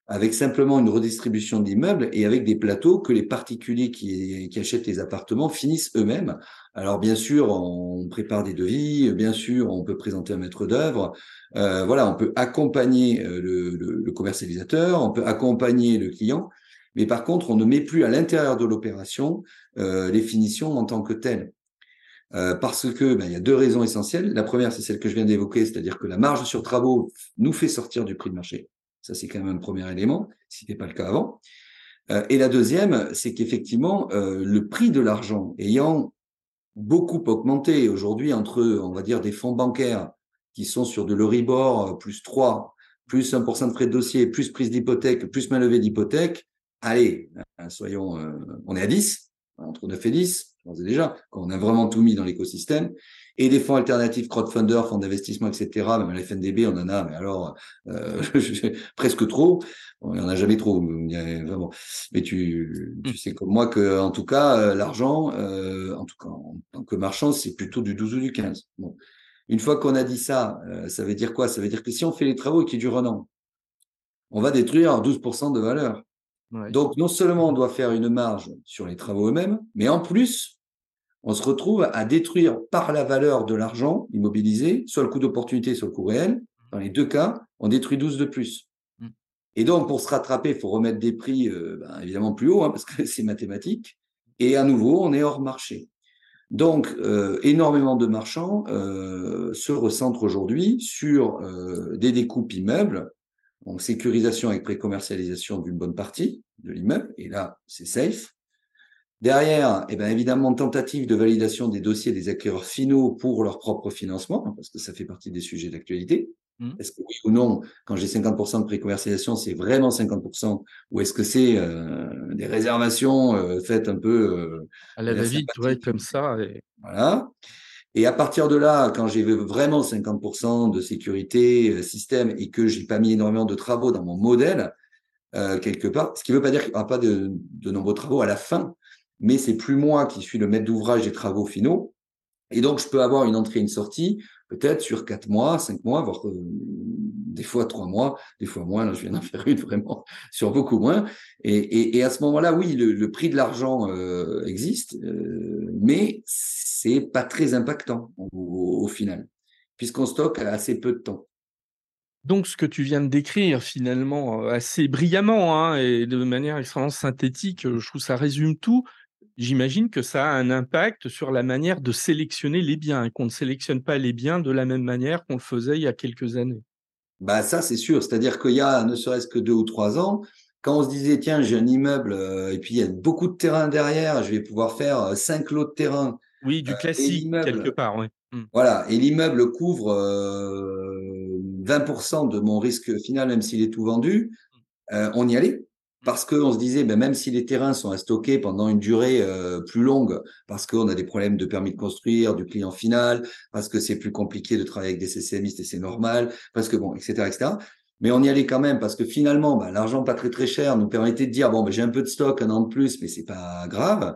avec simplement une redistribution d'immeubles et avec des plateaux que les particuliers qui, achètent les appartements finissent eux-mêmes. Alors bien sûr, on prépare des devis, bien sûr, on peut présenter un maître d'œuvre. Euh, voilà, on peut accompagner euh, le, commercialisateur, on peut accompagner le client, mais par contre, on ne met plus à l'intérieur de l'opération euh, les finitions en tant que telles. Euh, parce que ben, il y a deux raisons essentielles. La première, c'est celle que je viens d'évoquer, c'est-à-dire que la marge sur travaux nous fait sortir du prix de marché. Ça, c'est quand même un premier élément, ce n'était pas le cas avant. Euh, et la deuxième, c'est qu'effectivement, euh, le prix de l'argent ayant beaucoup augmenté aujourd'hui entre, on va dire, des fonds bancaires qui sont sur de l'Euribor euh, plus 3, plus 1% de frais de dossier, plus prise d'hypothèque, plus main levée d'hypothèque, allez, hein, soyons, on est à 10, entre 9 et 10, on déjà, quand on a vraiment tout mis dans l'écosystème, et des fonds alternatifs, crowdfunder, fonds d'investissement, etc. Même la FNDB, on en a, mais alors euh, presque trop. On il n'y en a jamais trop. Mais tu, tu sais comme moi que, en tout cas, euh, l'argent, euh, en tout cas en tant que marchand, c'est plutôt du 12 ou du 15. Bon. Une fois qu'on a dit ça, euh, ça veut dire quoi? Ça veut dire que si on fait les travaux qui durent un an, on va détruire 12% de valeur. Donc, non seulement on doit faire une marge sur les travaux eux-mêmes, mais en plus, on se retrouve à détruire par la valeur de l'argent immobilisé, soit le coût d'opportunité, soit le coût réel. Dans les deux cas, on détruit 12 de plus. Mm. Et donc, pour se rattraper, il faut remettre des prix euh, ben, évidemment plus hauts, hein, parce que c'est mathématique. Et à nouveau, on est hors marché. Donc, euh, énormément de marchands euh, se recentrent aujourd'hui sur des découpes immeubles, donc sécurisation avec précommercialisation d'une bonne partie de l'immeuble, et là, c'est safe. Derrière, eh bien, évidemment, tentative de validation des dossiers des acquéreurs finaux pour leur propre financement, hein, parce que ça fait partie des sujets d'actualité. Mmh. Est-ce que oui ou non, quand j'ai 50% de précommercialisation, c'est vraiment 50% ou est-ce que c'est euh, des réservations euh, faites un peu euh, à la va-vite, ouais, comme ça et... Voilà. Et à partir de là, quand j'ai vraiment 50% de sécurité système et que j'ai pas mis énormément de travaux dans mon modèle quelque part, ce qui ne veut pas dire qu'il n'y aura pas de, de nombreux travaux à la fin, mais c'est plus moi qui suis le maître d'ouvrage des travaux finaux. Et donc, je peux avoir une entrée et une sortie peut-être sur quatre mois, cinq mois, voire euh, des fois trois mois, des fois moins. Là, je viens d'en faire une vraiment sur beaucoup moins. Et, à ce moment-là, oui, le, prix de l'argent euh, existe, euh, mais c'est pas très impactant au, au final, puisqu'on stocke assez peu de temps. Donc, ce que tu viens de décrire finalement euh, assez brillamment hein, et de manière extrêmement synthétique, je trouve ça résume tout j'imagine que ça a un impact sur la manière de sélectionner les biens et qu'on ne sélectionne pas les biens de la même manière qu'on le faisait il y a quelques années. Bah ça c'est sûr, c'est-à-dire qu'il y a ne serait-ce que deux ou trois ans, quand on se disait tiens j'ai un immeuble euh, et puis il y a beaucoup de terrain derrière, je vais pouvoir faire euh, cinq lots de terrain. Oui, du euh, classique quelque part, oui. Mmh. Voilà, et l'immeuble couvre 20% de mon risque final même s'il est tout vendu. On y allait parce qu'on se disait, ben, même si les terrains sont à stocker pendant une durée euh, plus longue, parce qu'on a des problèmes de permis de construire, du client final, parce que c'est plus compliqué de travailler avec des CCMistes et c'est normal, parce que bon, etc., etc. Mais on y allait quand même parce que finalement, ben, l'argent pas très très cher nous permettait de dire bon, ben, j'ai un peu de stock, un an de plus, mais c'est pas grave.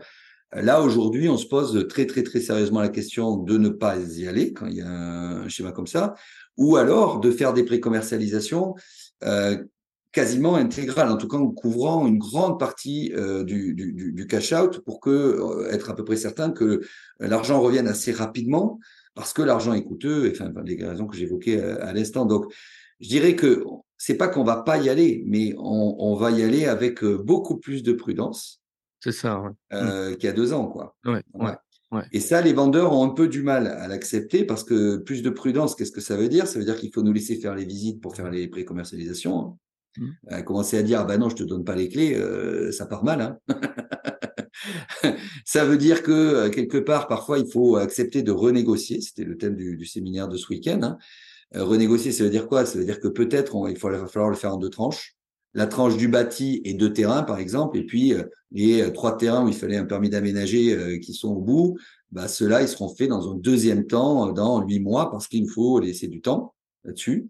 Là aujourd'hui, on se pose très très très sérieusement la question de ne pas y aller quand il y a un schéma comme ça, ou alors de faire des précommercialisations euh, quasiment intégrale, en tout cas en couvrant une grande partie euh, du, du, du, cash out pour que euh, être à peu près certain que l'argent revienne assez rapidement parce que l'argent est coûteux, et, enfin les raisons que j'évoquais à, à l'instant. Donc, je dirais que c'est pas qu'on va pas y aller, mais on, on, va y aller avec euh, beaucoup plus de prudence. C'est ça. Ouais. Euh, Qu'il y a deux ans, quoi. Ouais, ouais. Ouais. Et ça, les vendeurs ont un peu du mal à l'accepter parce que plus de prudence, qu'est-ce que ça veut dire? Ça veut dire qu'il faut nous laisser faire les visites pour faire les pré-commercialisations. Mmh. commencer à dire, ah ben non, je te donne pas les clés, euh, ça part mal. Hein ça veut dire que euh, quelque part, parfois, il faut accepter de renégocier. C'était le thème du, séminaire de ce week-end. Hein. Euh, renégocier, ça veut dire quoi? Ça veut dire que peut-être il, va falloir le faire en deux tranches. La tranche du bâti et deux terrains, par exemple, et puis les trois terrains où il fallait un permis d'aménager qui sont au bout, bah, ceux-là, ils seront faits dans un deuxième temps, dans huit mois, parce qu'il faut laisser du temps là-dessus.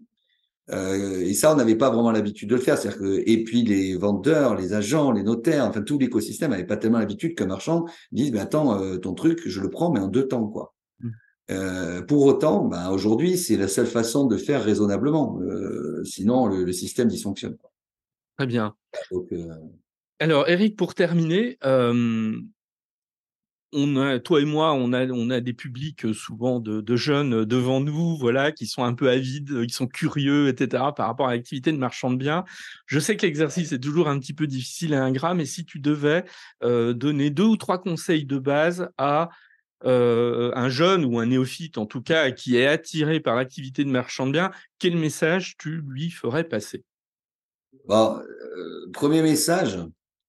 Euh, et ça, on n'avait pas vraiment l'habitude de le faire. C'est-à-dire que, et puis les vendeurs, les agents, les notaires, enfin tout l'écosystème n'avait pas tellement l'habitude qu'un marchand dise, ben attends, euh, ton truc, je le prends, mais en deux temps, quoi. Mmh. Euh, pour autant, ben, aujourd'hui, c'est la seule façon de faire raisonnablement. Sinon, le, le, système dysfonctionne. Très bien. Donc, Alors, Eric, pour terminer, on a, toi et moi, on a, des publics euh, souvent de, jeunes euh, devant nous, voilà, qui sont un peu avides, euh, qui sont curieux, etc., par rapport à l'activité de marchand de biens. Je sais que l'exercice est toujours un petit peu difficile et ingrat, mais si tu devais donner deux ou trois conseils de base à un jeune ou un néophyte, en tout cas, qui est attiré par l'activité de marchand de biens, quel message tu lui ferais passer? Bon, Premier message,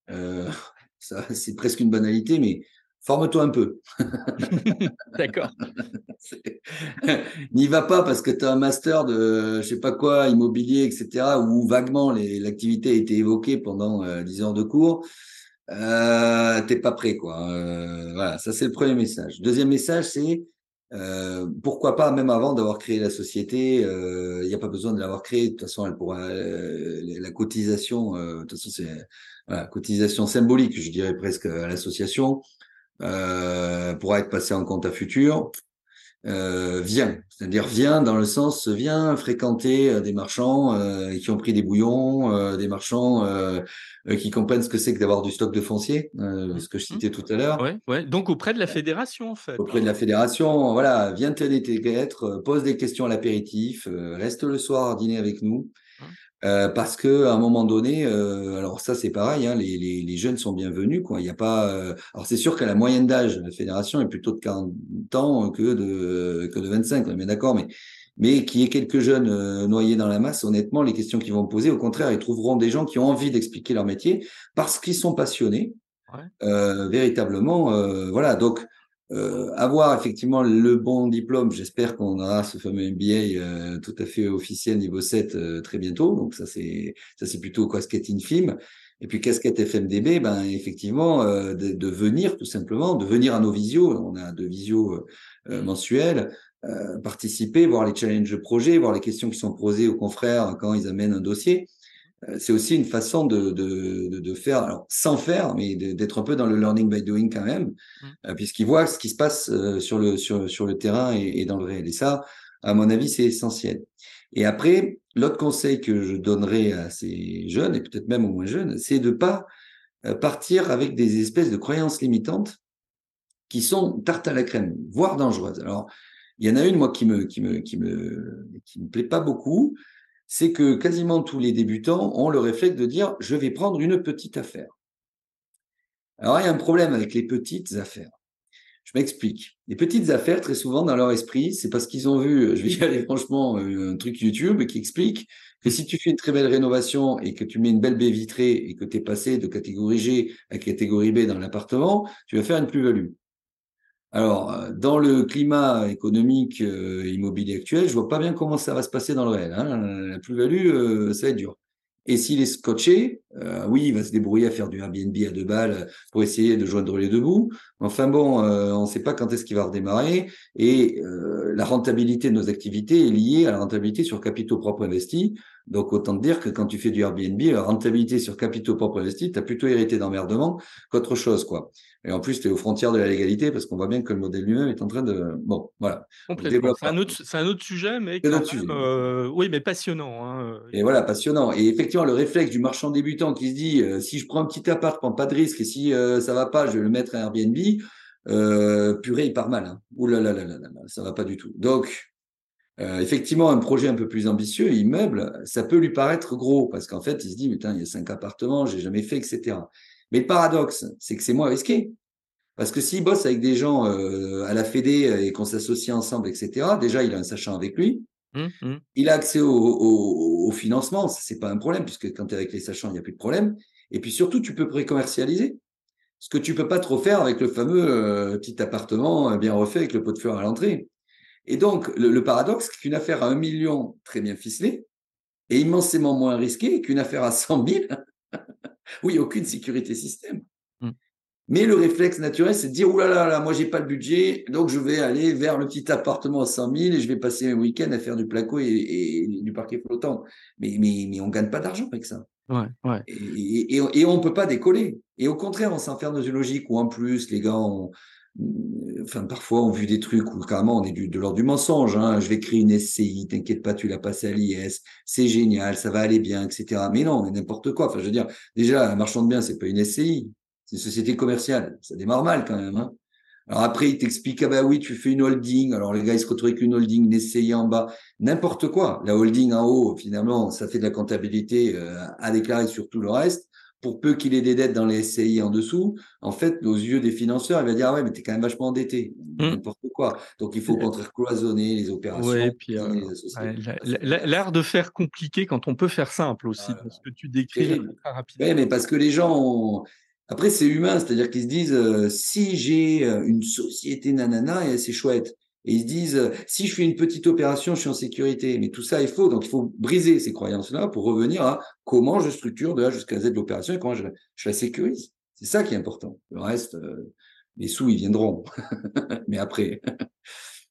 c'est presque une banalité, mais forme-toi un peu. D'accord. N'y va pas parce que tu as un master de je sais pas quoi, immobilier, etc., où vaguement l'activité a été évoquée pendant euh, 10 heures de cours. Euh, T'es pas prêt, quoi. Euh, voilà, ça c'est le premier message. Deuxième message, c'est euh, pourquoi pas, même avant d'avoir créé la société, il euh, n'y a pas besoin de l'avoir créée. De toute façon, elle pourra, euh, la cotisation, de toute façon, c'est voilà, cotisation symbolique, je dirais presque à l'association euh, pourra être passé en compte à futur, euh, vient. C'est-à-dire vient dans le sens vient fréquenter euh, des marchands euh, qui ont pris des bouillons, euh, des marchands euh, qui comprennent ce que c'est que d'avoir du stock de foncier, ce que je citais tout à l'heure. Ouais, ouais. Donc auprès de la fédération en fait. Auprès de la fédération, voilà, viens t'aider tes pose des questions à l'apéritif, reste le soir dîner avec nous. Euh, parce que à un moment donné, euh, alors ça c'est pareil, hein, les, les, les, jeunes sont bienvenus. Quoi. Il y a pas. Euh, alors c'est sûr que la moyenne d'âge la fédération est plutôt de 40 ans que de que de 25. On est bien d'accord, mais mais qu'il y ait quelques jeunes euh, noyés dans la masse, honnêtement, les questions qu'ils vont poser, au contraire, ils trouveront des gens qui ont envie d'expliquer leur métier parce qu'ils sont passionnés, ouais. véritablement. voilà, donc euh, avoir effectivement le bon diplôme, j'espère qu'on aura ce fameux MBA euh, tout à fait officiel niveau 7 euh, très bientôt. Donc ça c'est ça c'est plutôt casquette infime. Et puis casquette FMDB, ben effectivement euh, de, de, venir tout simplement, de venir à nos visios. On a deux visios mensuels. participer, voir les challenges de projet, voir les questions qui sont posées aux confrères quand ils amènent un dossier. Euh, c'est aussi une façon de, de, de, faire, alors sans faire, mais d'être un peu dans le learning by doing quand même, mmh. Euh, puisqu'ils voient ce qui se passe euh, sur le, sur, sur le terrain et, et, dans le réel. Et ça, à mon avis, c'est essentiel. Et après, l'autre conseil que je donnerais à ces jeunes, et peut-être même aux moins jeunes, c'est de pas partir avec des espèces de croyances limitantes qui sont tarte à la crème, voire dangereuses. Alors, il y en a une, moi, qui me, qui me, qui me, qui me plaît pas beaucoup, c'est que quasiment tous les débutants ont le réflexe de dire je vais prendre une petite affaire. Alors il y a un problème avec les petites affaires. Je m'explique. Les petites affaires, très souvent dans leur esprit, c'est parce qu'ils ont vu, je vais y aller franchement, euh, un truc YouTube qui explique que si tu fais une très belle rénovation et que tu mets une belle baie vitrée et que tu es passé de catégorie G à catégorie B dans l'appartement, tu vas faire une plus-value. Alors, euh, dans le climat économique euh, immobilier actuel, je vois pas bien comment ça va se passer dans le réel. Hein. La plus-value, euh, ça va être dur. Et s'il est scotché, euh, oui, il va se débrouiller à faire du Airbnb à deux balles pour essayer de joindre les deux bouts. Enfin bon, on ne sait pas quand est-ce qu'il va redémarrer. Et la rentabilité de nos activités est liée à la rentabilité sur capitaux propres investis. Donc autant te dire que quand tu fais du Airbnb, la rentabilité sur capitaux propres investis, tu as plutôt hérité d'emmerdement qu'autre chose. quoi. Et en plus, tu es aux frontières de la légalité parce qu'on voit bien que le modèle lui-même est en train de... Bon, voilà. C'est un, autre, un autre sujet, mais quand même, euh, oui, mais passionnant. Hein. Et voilà, passionnant. Et effectivement, le réflexe du marchand débutant qui se dit, euh, si je prends un petit appart, je prends pas de risque, et si euh, ça va pas, je vais le mettre à Airbnb, euh, purée, il part mal. Hein. Ouh là là là là là, ça va pas du tout. Donc, euh, effectivement, un projet un peu plus ambitieux, immeuble, ça peut lui paraître gros parce qu'en fait, il se dit, putain, il y a cinq appartements, j'ai jamais fait, etc. Mais le paradoxe, c'est que c'est moins risqué. Parce que s'il bosse avec des gens euh, à la Fédé et qu'on s'associe ensemble, etc., déjà, il a un sachant avec lui. Mmh, mmh. Il a accès au, au, au financement, c'est pas un problème, puisque quand tu es avec les sachants, il n'y a plus de problème. Et puis surtout, tu peux pré-commercialiser. Ce que tu peux pas trop faire avec le fameux euh, petit appartement bien refait avec le pot de fleurs à l'entrée. Et donc, le, paradoxe, c'est qu'une affaire à un million très bien ficelée est immensément moins risquée qu'une affaire à 100 000 où il n'y a aucune sécurité système. Mmh. Mais le réflexe naturel, c'est de dire, oulala, là là, moi, j'ai pas le budget, donc je vais aller vers le petit appartement à 100 000 et je vais passer un week-end à faire du placo et, du parquet flottant. Mais, mais, mais on gagne pas d'argent avec ça. Ouais, ouais. Et, et, et on peut pas décoller. Et au contraire, on s'enferme dans une logique où en plus, les gars ont, enfin parfois on vu des trucs où carrément on est du, de l'ordre du mensonge. Hein. Je vais créer une SCI, t'inquiète pas, tu l'as passé à l'IS, c'est génial, ça va aller bien, etc. Mais non, mais n'importe quoi. Enfin, je veux dire, déjà, un marchand de biens, c'est pas une SCI, c'est une société commerciale. Ça démarre mal quand même. Hein. Alors après, il t'explique, ah bah oui, tu fais une holding. Alors les gars, ils se retrouvent avec une holding, une SCI en bas, n'importe quoi. La holding en haut, finalement, ça fait de la comptabilité euh, à déclarer sur tout le reste pour peu qu'il ait des dettes dans les SCI en dessous, en fait, aux yeux des financeurs, il va dire ah ouais, mais t'es quand même vachement endetté, mmh. n'importe quoi. Donc il faut au contraire cloisonner les opérations. Ouais, euh, l'art de faire compliqué quand on peut faire simple aussi, parce que tu décris très rapidement. Oui, mais parce que les gens ont... Après, c'est humain, c'est-à-dire qu'ils se disent euh, si j'ai euh, une société nanana, et c'est chouette. Et ils se disent, euh, si je fais une petite opération, je suis en sécurité. Mais tout ça est faux. Donc, il faut briser ces croyances-là pour revenir à comment je structure de A jusqu'à Z l'opération et comment je, la sécurise. C'est ça qui est important. Le reste, euh, les sous, ils viendront. Mais après.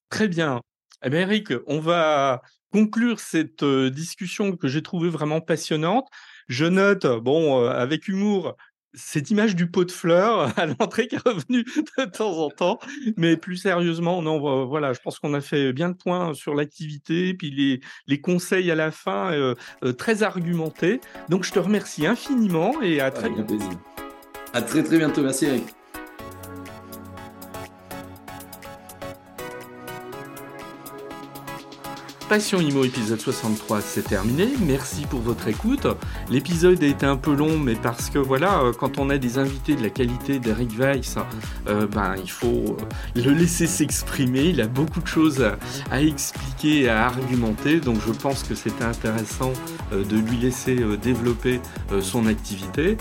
Très bien. Eh bien, Eric, on va conclure cette euh, discussion que j'ai trouvée vraiment passionnante. Je note, bon, avec humour, cette image du pot de fleurs à l'entrée qui est revenue de temps en temps. Mais plus sérieusement, non, voilà, je pense qu'on a fait bien le point sur l'activité, puis les, les conseils à la fin euh, euh, très argumentés. Donc je te remercie infiniment et à très bientôt. À très très bientôt, merci Eric. Passion Imo épisode 63, c'est terminé. Merci pour votre écoute. L'épisode a été un peu long, mais parce que voilà, euh, quand on a des invités de la qualité d'Eric Weiss, euh, ben, il faut euh, le laisser s'exprimer. Il a beaucoup de choses à, expliquer et à argumenter, donc je pense que c'était intéressant de lui laisser développer son activité.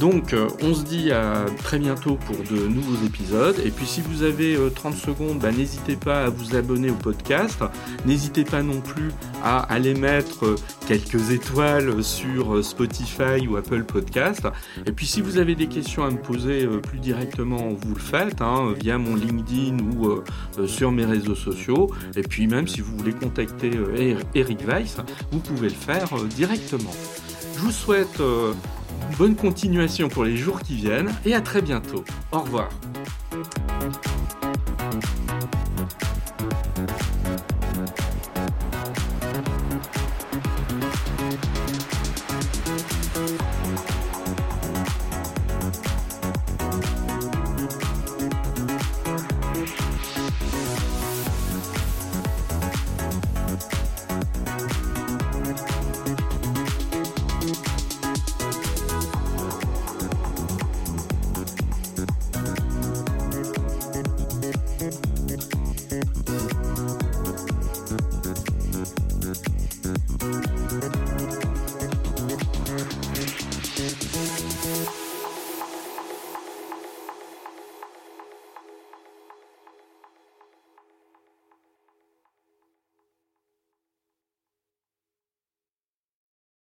Donc, euh, on se dit à très bientôt pour de nouveaux épisodes. Et puis, si vous avez 30 euh, secondes, bah, n'hésitez pas à vous abonner au podcast. N'hésitez pas non plus à aller mettre euh, quelques étoiles sur Spotify ou Apple Podcast. Et puis, si vous avez des questions à me poser plus directement, vous le faites hein, via mon LinkedIn ou sur mes réseaux sociaux. Et puis, même si vous voulez contacter Eric Weiss, vous pouvez le faire directement. Je vous souhaite Bonne continuation pour les jours qui viennent et à très bientôt. Au revoir.